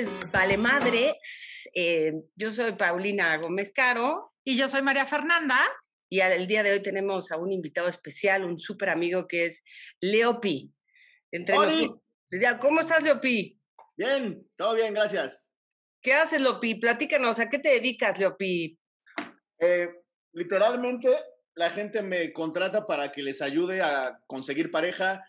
es Vale Madre. Eh, yo soy Paulina Gómez Caro. Y yo soy María Fernanda. Y el día de hoy tenemos a un invitado especial, un súper amigo que es Leopi. Entre ¿Cómo estás, Leopi? Bien, todo bien, gracias. ¿Qué haces, Leopi? Platícanos, ¿a qué te dedicas, Leopi? Eh, literalmente, la gente me contrata para que les ayude a conseguir pareja,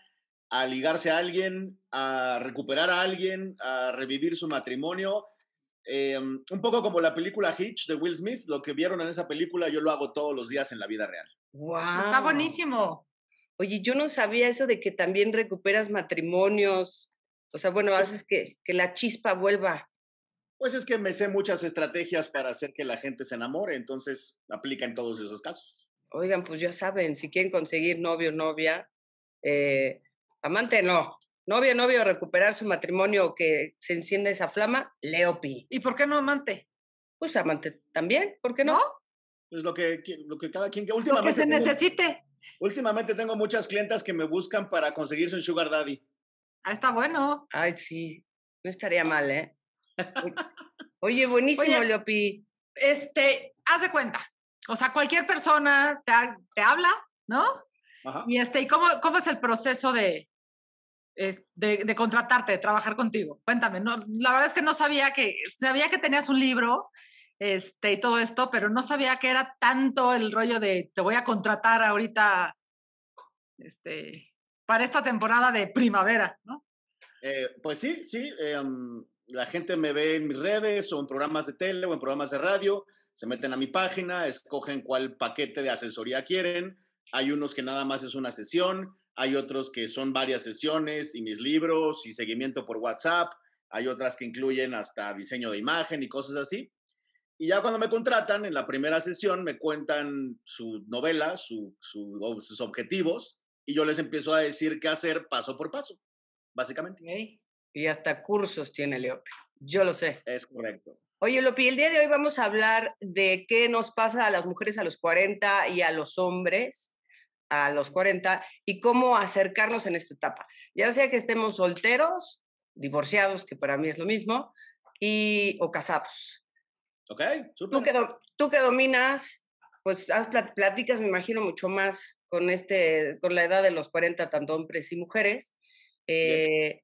a ligarse a alguien, a recuperar a alguien, a revivir su matrimonio. Em, un poco como la película Hitch de Will Smith, lo que vieron en esa película yo lo hago todos los días en la vida real. ¡Wow! Está buenísimo. Oye, yo no sabía eso de que también recuperas matrimonios. O sea, bueno, pues haces que, que la chispa vuelva. Pues es que me sé muchas estrategias para hacer que la gente se enamore, entonces aplica en todos esos casos. Oigan, pues ya saben, si quieren conseguir novio o novia, eh, Amante no. Novio, novio, recuperar su matrimonio que se encienda esa flama, Leopi. ¿Y por qué no amante? Pues amante también, ¿por qué no? Pues lo que, lo que cada quien que últimamente. se necesite. Últimamente tengo muchas clientas que me buscan para conseguirse un sugar daddy. Ah, está bueno. Ay, sí. No estaría mal, ¿eh? Oye, buenísimo, Leopi. Este, haz de cuenta. O sea, cualquier persona te, te habla, ¿no? Ajá. Y este, ¿y cómo, cómo es el proceso de, de, contratarte, de trabajar contigo. Cuéntame, no, la verdad es que no sabía que, sabía que tenías un libro este, y todo esto, pero no sabía que era tanto el rollo de te voy a contratar ahorita este, para esta temporada de primavera, ¿no? Eh, pues sí, sí. Em, la gente me ve en mis redes o en programas de tele o en programas de radio, se meten a mi página, escogen cuál paquete de asesoría quieren. Hay unos que nada más es una sesión, hay otros que son varias sesiones y mis libros y seguimiento por WhatsApp, hay otras que incluyen hasta diseño de imagen y cosas así. Y ya cuando me contratan, en la primera sesión me cuentan su novela, sus objetivos, y yo les empiezo a decir qué hacer paso por paso, básicamente. Y hasta cursos tiene Leopi. Yo lo sé. Es correcto. Oye, Lopi, el día de hoy vamos a hablar de qué nos pasa a las mujeres a los 40 y a los hombres a los 40 y cómo acercarnos en esta etapa. Ya sea que estemos solteros, divorciados, que para mí es lo mismo, y, o casados. Ok, súper. Tú que, tú que dominas, pues haz platicas, me imagino, mucho más con, este, con la edad de los 40, tanto hombres y mujeres. Eh,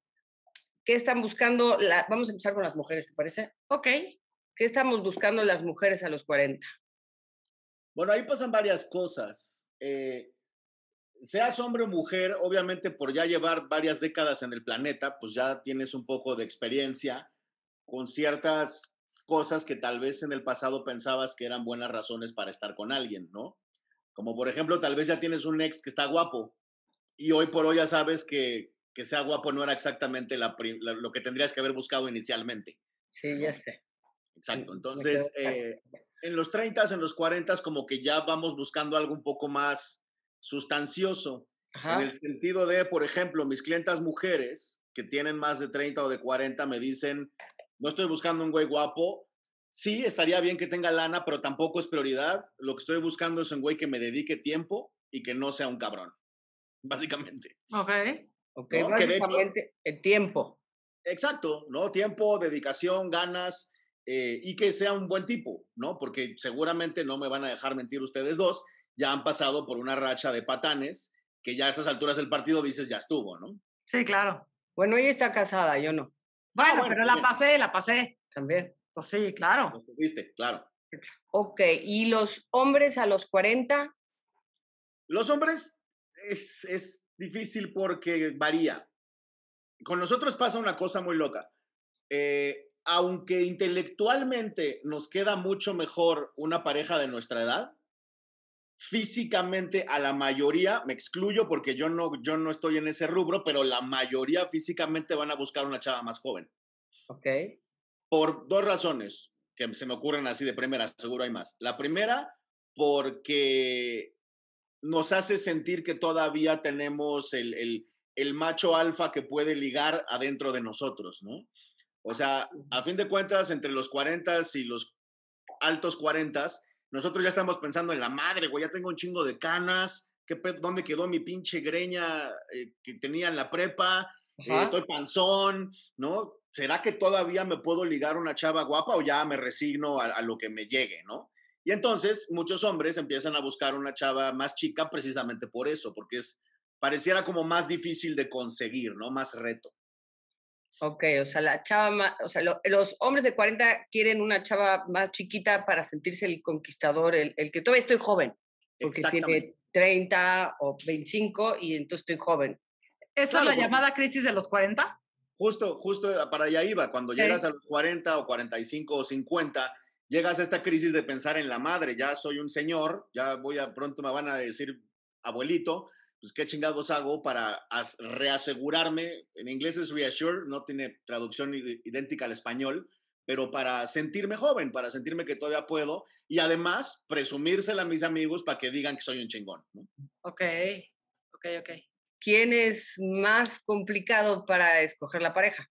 ¿Qué están buscando? La, vamos a empezar con las mujeres, ¿te parece? Ok. ¿Qué estamos buscando las mujeres a los 40? Bueno, ahí pasan varias cosas. Eh, seas hombre o mujer, obviamente por ya llevar varias décadas en el planeta, pues ya tienes un poco de experiencia con ciertas cosas que tal vez en el pasado pensabas que eran buenas razones para estar con alguien, ¿no? Como por ejemplo, tal vez ya tienes un ex que está guapo y hoy por hoy ya sabes que, que sea guapo no era exactamente lo que tendrías que haber buscado inicialmente. Sí, ya sé. Exacto. Entonces, eh, en los 30, en los 40, como que ya vamos buscando algo un poco más sustancioso. En el sentido de, por ejemplo, mis clientas mujeres que tienen más de 30 o de 40 me dicen, no estoy buscando un güey guapo, sí, estaría bien que tenga lana, pero tampoco es prioridad. Lo que estoy buscando es un güey que me dedique tiempo y que no sea un cabrón, básicamente. Ok. Ok, básicamente el tiempo. Exacto, ¿no? Tiempo, dedicación, ganas eh, y que sea un buen tipo, ¿no? Porque seguramente no me van a dejar mentir ustedes dos ya han pasado por una racha de patanes que ya a estas alturas del partido dices ya estuvo, ¿no? Sí, claro. Bueno, ella está casada, yo no. Bueno, pero la pasé, la pasé. También. Pues sí, claro. Tuviste, claro. Ok, ¿y los hombres a los 40? Los hombres es, es difícil porque varía. Con nosotros pasa una cosa muy loca. Eh, aunque intelectualmente nos queda mucho mejor una pareja de nuestra edad, físicamente a la mayoría, me excluyo porque yo no, yo no estoy en ese rubro, pero la mayoría físicamente van a buscar una chava más joven. Ok. Por dos razones que se me ocurren así de primera, seguro hay más. La primera, porque nos hace sentir que todavía tenemos el, el, el macho alfa que puede ligar adentro de nosotros, ¿no? O sea, a fin de cuentas, entre los 40 y los altos 40 nosotros ya estamos pensando en la madre, güey, ya tengo un chingo de canas, ¿qué, ¿dónde quedó mi pinche greña eh, que tenía en la prepa? eh, estoy panzón, ¿no? ¿Será que todavía me puedo ligar una chava guapa o ya me resigno a, lo que me llegue, ¿no? Y entonces muchos hombres empiezan a buscar una chava más chica precisamente por eso, porque es, pareciera como más difícil de conseguir, ¿no? Más reto. Ok, o sea, la chava o sea, los hombres de 40 quieren una chava más chiquita para sentirse el conquistador, el, el que todavía estoy joven, porque tiene 30 o 25 y entonces estoy joven. ¿Eso es la llamada crisis de los 40? Justo, justo para allá iba. Cuando llegas a los 40 o 45 o 50, llegas a esta crisis de pensar en la madre. Ya soy un señor, ya voy a pronto me van a decir abuelito. Pues qué chingados hago para reasegurarme. En inglés es reassure, no tiene traducción idéntica al español, pero para sentirme joven, para sentirme que todavía puedo y además presumírsela a mis amigos para que digan que soy un chingón. Ok, ok, ok. ¿quién es más complicado para escoger la pareja?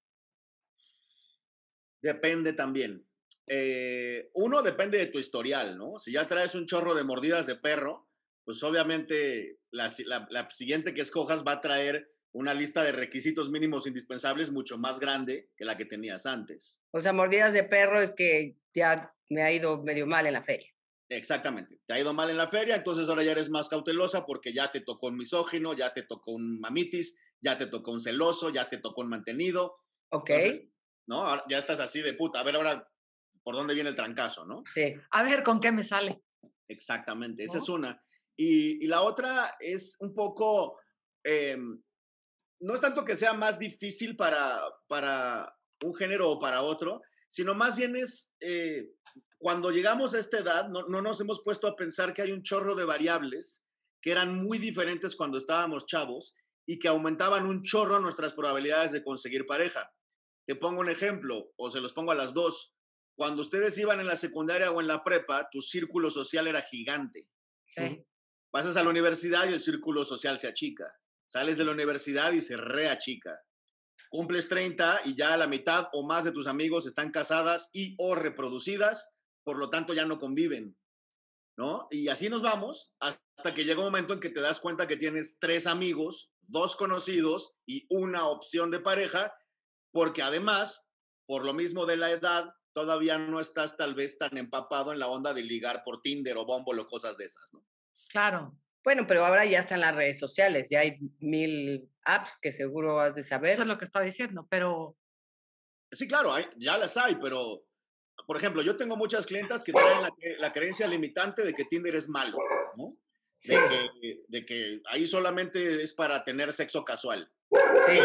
Depende también. Eh, uno depende de tu historial, ¿no? Si ya traes un chorro de mordidas de perro, pues obviamente la, siguiente que escojas va a traer una lista de requisitos mínimos indispensables mucho más grande que la que tenías antes. O sea, mordidas de perro es que ya me ha ido medio mal en la feria. Exactamente. Te ha ido mal en la feria, entonces ahora ya eres más cautelosa porque ya te tocó un misógino, ya te tocó un mamitis, ya te tocó un celoso, ya te tocó un mantenido. Ok. ¿no? ya estás así de puta. A ver ahora por dónde viene el trancazo, ¿no? Sí. A ver con qué me sale. Exactamente, esa es una. Y, la otra es un poco, em, no es tanto que sea más difícil para, para un género o para otro, sino más bien es eh, cuando llegamos a esta edad, no, nos hemos puesto a pensar que hay un chorro de variables que eran muy diferentes cuando estábamos chavos y que aumentaban un chorro nuestras probabilidades de conseguir pareja. Te pongo un ejemplo, o se los pongo a las dos. Cuando ustedes iban en la secundaria o en la prepa, tu círculo social era gigante. Sí. Pasas a la universidad y el círculo social se achica. Sales de la universidad y se reachica. Cumples 30 y ya la mitad o más de tus amigos están casadas y o reproducidas por lo tanto ya no conviven, ¿no? Y así nos vamos hasta que llega un momento en que te das cuenta que tienes tres amigos, dos conocidos y una opción de pareja, porque además, por lo mismo de la edad, todavía no estás tal vez tan empapado en la onda de ligar por Tinder o Bumble o cosas de esas, ¿no? Claro. Bueno, pero ahora ya están las redes sociales, ya hay mil apps que seguro has de saber. Eso es lo que está diciendo, pero... Sí, claro, ya las hay, pero por ejemplo, yo tengo muchas clientas que traen la, creencia limitante de que Tinder es malo, ¿no? De, que, ahí solamente es para tener sexo casual. Sí.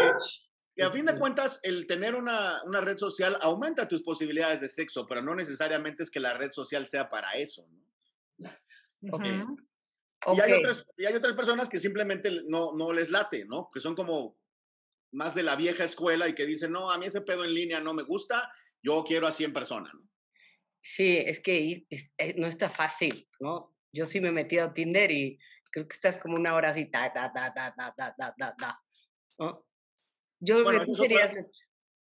Y a fin de cuentas, el tener una, red social aumenta tus posibilidades de sexo, pero no necesariamente es que la red social sea para eso, ¿no? Y, hay otras, y, hay otras, personas que simplemente no, no les late, ¿no? Que son como más de la vieja escuela y que dicen, no, a mí ese pedo en línea no me gusta, yo quiero a 100 personas, ¿no? Sí, es que eh, no está fácil, ¿no? Yo sí me he metido a Tinder y creo que estás como una hora así, ta, ta, ta, ta, ta, ta, ta, ta, ta, ¿no? Yo creo que tú serías,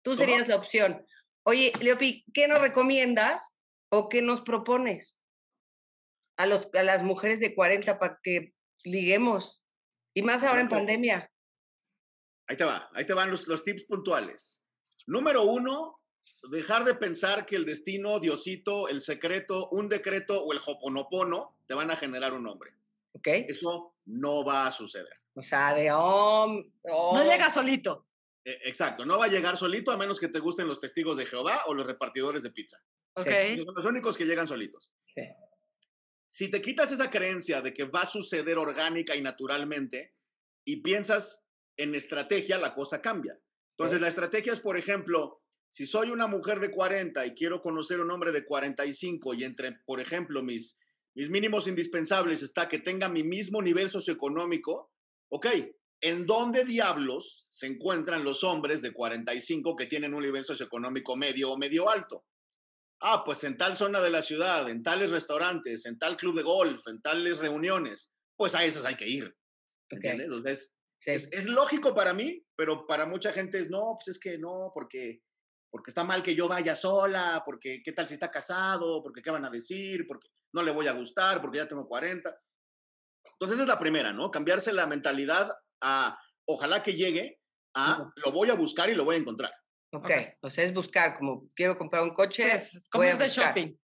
tú serías la opción. Oye, Leopi, ¿qué nos recomiendas o qué nos propones a, los, a las mujeres de 40 para que liguemos? Y más ahora en pandemia. Ahí te va, ahí te van los, los tips puntuales. Número uno, dejar de pensar que el destino, Diosito, el secreto, un decreto o el hoponopono te van a generar un hombre. ¿Ok? Eso no va a suceder. O sea, de om, No llega solito. E, exacto, no va a llegar solito a menos que te gusten los testigos de Jehová o los repartidores de pizza. Ok. Son los únicos que llegan solitos. Sí. Si te quitas esa creencia de que va a suceder orgánica y naturalmente y piensas en estrategia, la cosa cambia. Entonces, la estrategia es, por ejemplo, si soy una mujer de 40 y quiero conocer un hombre de 45 y entre, por ejemplo, mis, mis mínimos indispensables está que tenga mi mismo nivel socioeconómico, ok, ¿en dónde diablos se encuentran los hombres de 45 que tienen un nivel socioeconómico medio o medio alto? Ah, pues en tal zona de la ciudad, en tales restaurantes, en tal club de golf, en tales reuniones, pues a esas hay que ir. ¿Entiendes? es, es, lógico para mí, pero para mucha gente es no, pues es que no, porque porque está mal que yo vaya sola, porque qué tal si está casado, porque qué van a decir, porque no le voy a gustar, porque ya tengo 40. Entonces esa es la primera, ¿no? Cambiarse la mentalidad a, ojalá que llegue, a lo voy a buscar y lo voy a encontrar. Ok, o sea, es buscar, como quiero comprar un coche. es como ir de shopping.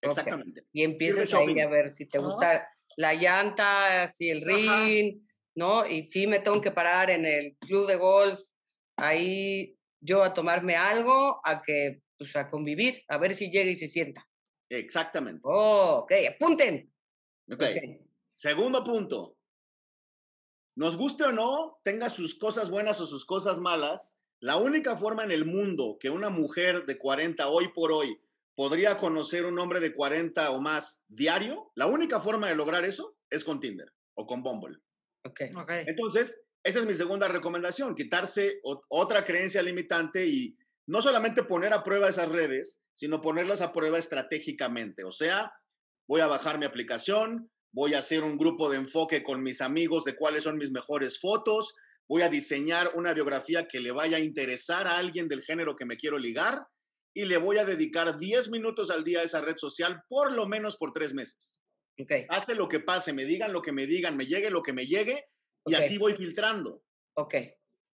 Exactamente. Y empiezas ahí a ver si te gusta la llanta, si el ring, ¿no? Y si me tengo que parar en el club de golf, ahí yo a tomarme algo, a que, pues a convivir, a ver si llega y se sienta. Exactamente. Oh, ok, apunten. ok. Segundo punto. Nos guste o no, tenga sus cosas buenas o sus cosas malas, la única forma en el mundo que una mujer de 40 hoy por hoy podría conocer un hombre de 40 o más diario, la única forma de lograr eso es con Tinder o con Bumble. Okay. Entonces, esa es mi segunda recomendación, quitarse otra creencia limitante y no solamente poner a prueba esas redes, sino ponerlas a prueba estratégicamente. O sea, voy a bajar mi aplicación, voy a hacer un grupo de enfoque con mis amigos de cuáles son mis mejores fotos, voy a diseñar una biografía que le vaya a interesar a alguien del género que me quiero ligar y le voy a dedicar 10 minutos al día a esa red social por lo menos por tres meses. Okay. Hace lo que pase, me digan lo que me digan, me llegue lo que me llegue y así voy filtrando. Ok.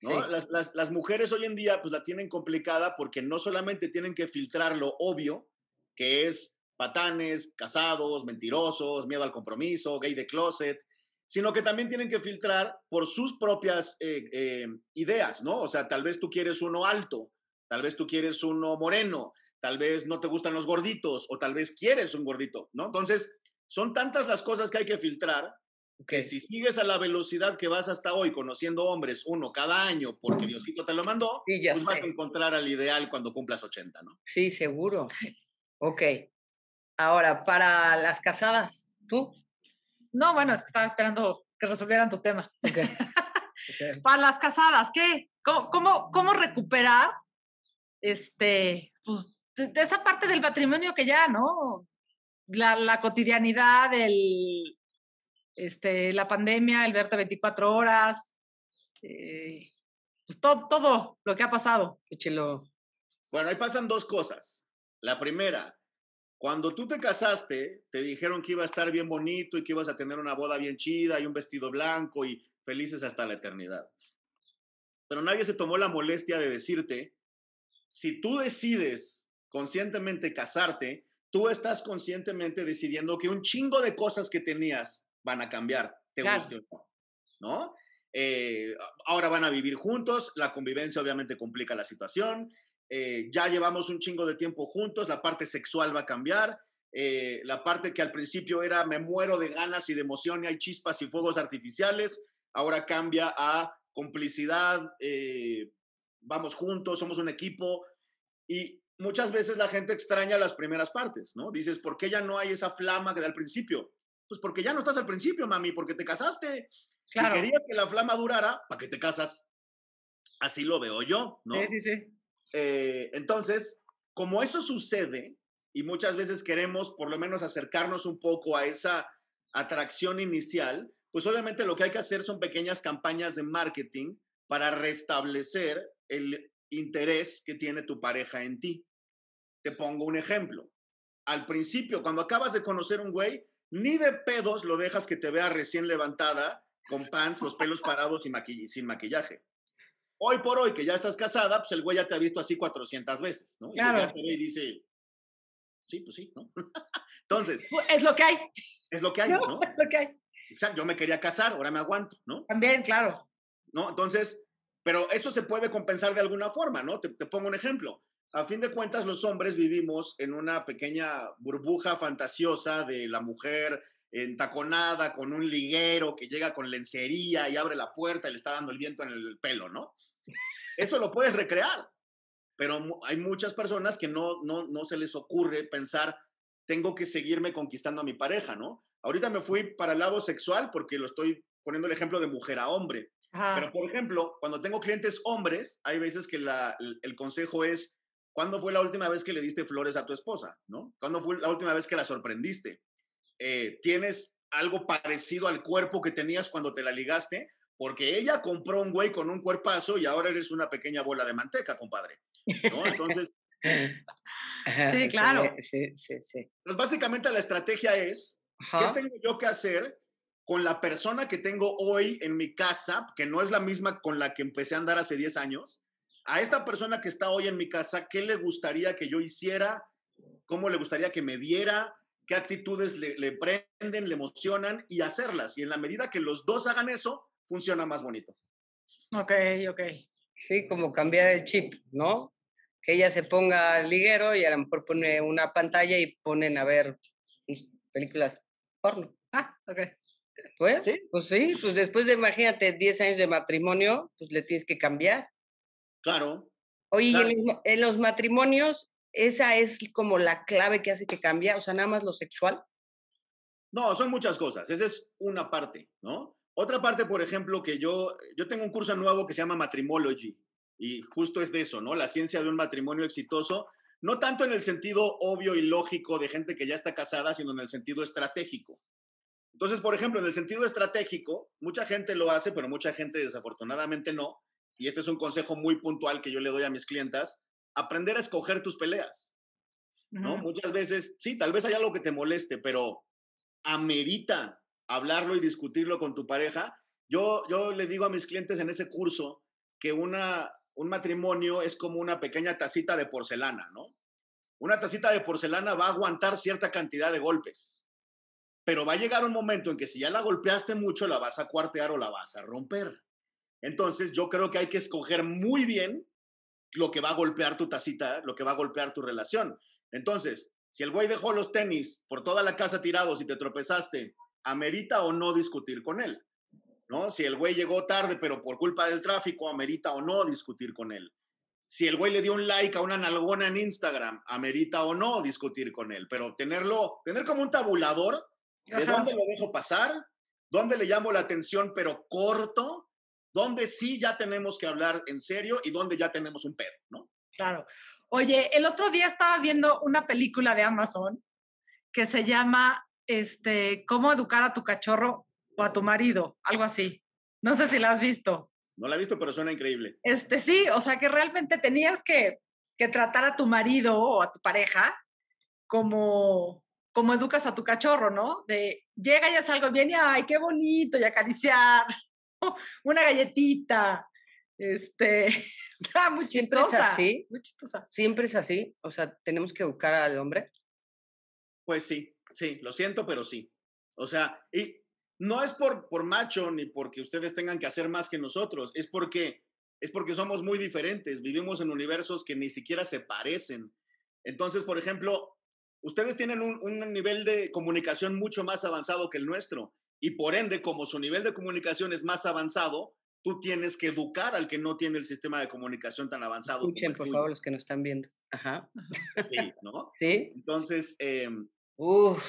¿no? Las, las, las, mujeres hoy en día pues la tienen complicada porque no solamente tienen que filtrar lo obvio, que es patanes, casados, mentirosos, miedo al compromiso, gay de closet, sino que también tienen que filtrar por sus propias eh, eh, ideas, ¿no? O sea, tal vez tú quieres uno alto, tal vez tú quieres uno moreno, tal vez no te gustan los gorditos o tal vez quieres un gordito, ¿no? Entonces, son tantas las cosas que hay que filtrar que si sigues a la velocidad que vas hasta hoy conociendo hombres uno cada año porque Diosito te lo mandó, pues vas a encontrar al ideal cuando cumplas 80, ¿no? Sí, seguro. Ok. Ahora, para las casadas, ¿tú? No, bueno, es que estaba esperando que resolvieran tu tema. para las casadas, ¿qué? ¿Cómo, cómo, recuperar este, pues, de, esa parte del patrimonio que ya, ¿no? La, la cotidianidad, el, este, la pandemia, el verte 24 horas, eh, pues todo, todo lo que ha pasado. Échelo. Bueno, ahí pasan dos cosas. La primera, cuando tú te casaste, te dijeron que iba a estar bien bonito y que ibas a tener una boda bien chida y un vestido blanco y felices hasta la eternidad. Pero nadie se tomó la molestia de decirte, si tú decides conscientemente casarte, tú estás conscientemente decidiendo que un chingo de cosas que tenías van a cambiar, te guste o no, ¿no? Eh, ahora van a vivir juntos, la convivencia obviamente complica la situación, eh, ya llevamos un chingo de tiempo juntos, la parte sexual va a cambiar, eh, la parte que al principio era me muero de ganas y de emoción y hay chispas y fuegos artificiales, ahora cambia a complicidad, vamos juntos, somos un equipo y muchas veces la gente extraña las primeras partes, ¿no? Dices, ¿por qué ya no hay esa flama que da al principio? Pues porque ya no estás al principio, mami, porque te casaste. Si querías que la flama durara, ¿para qué te casas? Así lo veo yo, ¿no? Sí, sí, sí. Eh, entonces, como eso sucede, y muchas veces queremos por lo menos acercarnos un poco a esa atracción inicial, pues obviamente lo que hay que hacer son pequeñas campañas de marketing para restablecer el interés que tiene tu pareja en ti. Te pongo un ejemplo. Al principio, cuando acabas de conocer un güey, ni de pedos lo dejas que te vea recién levantada, con pants, los pelos parados y sin maquillaje. Hoy por hoy, que ya estás casada, pues el güey ya te ha visto así 400 veces, ¿no? Claro. Y ya te ve y dice, sí, pues sí, ¿no? Entonces. Es lo que hay. Es lo que hay, ¿no? Es lo que hay. Exacto, yo me quería casar, ahora me aguanto, ¿no? También, claro. ¿No? Entonces, pero eso se puede compensar de alguna forma, ¿no? te pongo un ejemplo a fin de cuentas, los hombres vivimos en una pequeña burbuja fantasiosa de la mujer entaconada con un liguero que llega con lencería y abre la puerta y le está dando el viento en el pelo, ¿no? Eso lo puedes recrear, pero hay muchas personas que no, no, no se les ocurre pensar, tengo que seguirme conquistando a mi pareja, ¿no? Ahorita me fui para el lado sexual porque lo estoy poniendo el ejemplo de mujer a hombre. Pero, por ejemplo, cuando tengo clientes hombres, hay veces que la, el consejo es, ¿Cuándo fue la última vez que le diste flores a tu esposa? ¿no? ¿Cuándo fue la última vez que la sorprendiste? Eh, ¿Tienes algo parecido al cuerpo que tenías cuando te la ligaste? Porque ella compró un güey con un cuerpazo y ahora eres una pequeña bola de manteca, compadre. ¿no? Entonces... sí, claro. Sí, sí, sí. Pues básicamente la estrategia es, ¿qué tengo yo que hacer con la persona que tengo hoy en mi casa, que no es la misma con la que empecé a andar hace 10 años, a esta persona que está hoy en mi casa, ¿qué le gustaría que yo hiciera? ¿Cómo le gustaría que me viera? ¿Qué actitudes le, le prenden, le emocionan? Y hacerlas. Y en la medida que los dos hagan eso, funciona más bonito. Ok, ok. Sí, como cambiar el chip, ¿no? Que ella se ponga liguero y a lo mejor pone una pantalla y ponen a ver películas porno. Ah, ok. Pues ¿Sí? pues sí, pues después de, imagínate, 10 años de matrimonio, pues le tienes que cambiar. Claro. Oye, En, los, matrimonios, esa es como la clave que hace que cambie, o sea, nada más lo sexual. No, son muchas cosas. Esa es una parte, ¿no? Otra parte, por ejemplo, que yo, yo tengo un curso nuevo que se llama Matrimology y justo es de eso, ¿no? La ciencia de un matrimonio exitoso, no tanto en el sentido obvio y lógico de gente que ya está casada, sino en el sentido estratégico. Entonces, por ejemplo, en el sentido estratégico, mucha gente lo hace, pero mucha gente desafortunadamente no. Y este es un consejo muy puntual que yo le doy a mis clientas, aprender a escoger tus peleas. ¿no? Muchas veces, sí, tal vez haya algo que te moleste, pero amerita hablarlo y discutirlo con tu pareja. Yo, yo le digo a mis clientes en ese curso que una, un matrimonio es como una pequeña tacita de porcelana, ¿no? Una tacita de porcelana va a aguantar cierta cantidad de golpes, pero va a llegar un momento en que si ya la golpeaste mucho, la vas a cuartear o la vas a romper. Entonces, yo creo que hay que escoger muy bien lo que va a golpear tu tacita, lo que va a golpear tu relación. Entonces, si el güey dejó los tenis por toda la casa tirados y te tropezaste, amerita o no discutir con él. ¿No? Si el güey llegó tarde, pero por culpa del tráfico, amerita o no discutir con él. Si el güey le dio un like a una nalgona en Instagram, amerita o no discutir con él. Pero tenerlo, tener como un tabulador de dónde lo dejo pasar, dónde le llamo la atención, pero corto, dónde sí ya tenemos que hablar en serio y dónde ya tenemos un pedo, ¿no? Claro. Oye, el otro día estaba viendo una película de Amazon que se llama este, cómo educar a tu cachorro o a tu marido, algo así. No sé si la has visto. No la he visto, pero suena increíble. Este, sí, o sea que realmente tenías que, que tratar a tu marido o a tu pareja como, como educas a tu cachorro, ¿no? De llega y hace algo bien y ay, qué bonito, y acariciar, una galletita. Este, ah, muy Siempre es así. Muy chistosa. Siempre es así. O sea, tenemos que educar al hombre. Pues sí, Sí, lo siento, pero sí. O sea, y no es por, por macho ni porque ustedes tengan que hacer más que nosotros, es porque, es porque somos muy diferentes, vivimos en universos que ni siquiera se parecen. Entonces, por ejemplo, ustedes tienen un, un nivel de comunicación mucho más avanzado que el nuestro y por ende, como su nivel de comunicación es más avanzado, tú tienes que educar al que no tiene el sistema de comunicación tan avanzado. Escuchen, por favor, los que nos están viendo. Ajá. Sí, ¿no? Sí. Entonces, eh, Uf.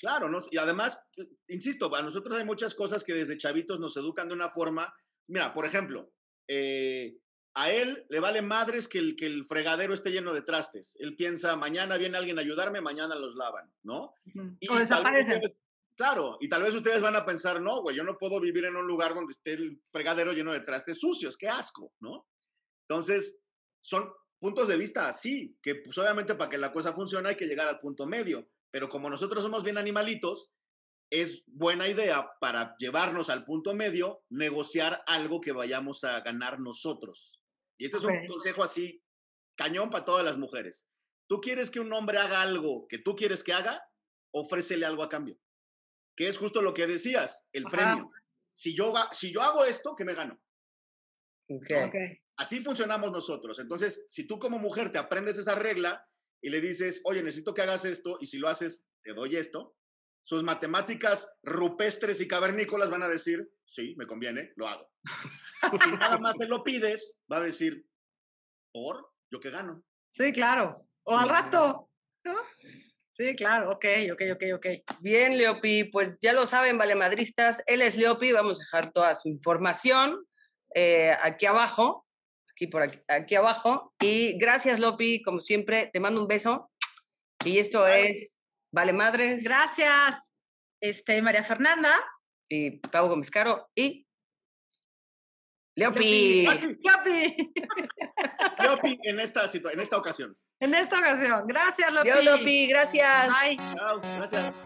Claro, ¿no? y además, insisto, a nosotros hay muchas cosas que desde chavitos nos educan de una forma. Mira, por ejemplo, eh, a él le vale madres que el, que el fregadero esté lleno de trastes. Él piensa, mañana viene alguien a ayudarme, mañana los lavan, ¿no? y o desaparecen. claro, y tal vez ustedes van a pensar, no, güey, yo no puedo vivir en un lugar donde esté el fregadero lleno de trastes sucios, qué asco, ¿no? Entonces, son puntos de vista así, que pues obviamente para que la cosa funcione hay que llegar al punto medio. Pero como nosotros somos bien animalitos, es buena idea para llevarnos al punto medio, negociar algo que vayamos a ganar nosotros. Y este es un consejo así, cañón para todas las mujeres. Tú quieres que un hombre haga algo que tú quieres que haga, ofrécele algo a cambio. Que es justo lo que decías, el premio. Si yo, si yo hago esto, ¿qué me gano? Okay. Así funcionamos nosotros. Entonces, si tú como mujer te aprendes esa regla, y le dices, oye, necesito que hagas esto, y si lo haces, te doy esto, sus matemáticas rupestres y cavernícolas van a decir, sí, me conviene, lo hago. si nada más se lo pides, va a decir, ¿por? ¿Yo qué gano? Sí, claro. O al rato, Sí, claro, ok, ok, ok, ok. Bien, Leopi, pues ya lo saben, vale madristas, él es Leopi, vamos a dejar toda su información eh, aquí abajo aquí por aquí, abajo. Y gracias, Lopi, como siempre, te mando un beso. Y esto es Vale Madres. Gracias, este, María Fernanda. Y Pau Gómez Caro y Leopi. Leopi. Leopi en esta, en esta ocasión. En esta ocasión. Gracias, Lopi. Leopi, gracias. Bye. Chao, gracias.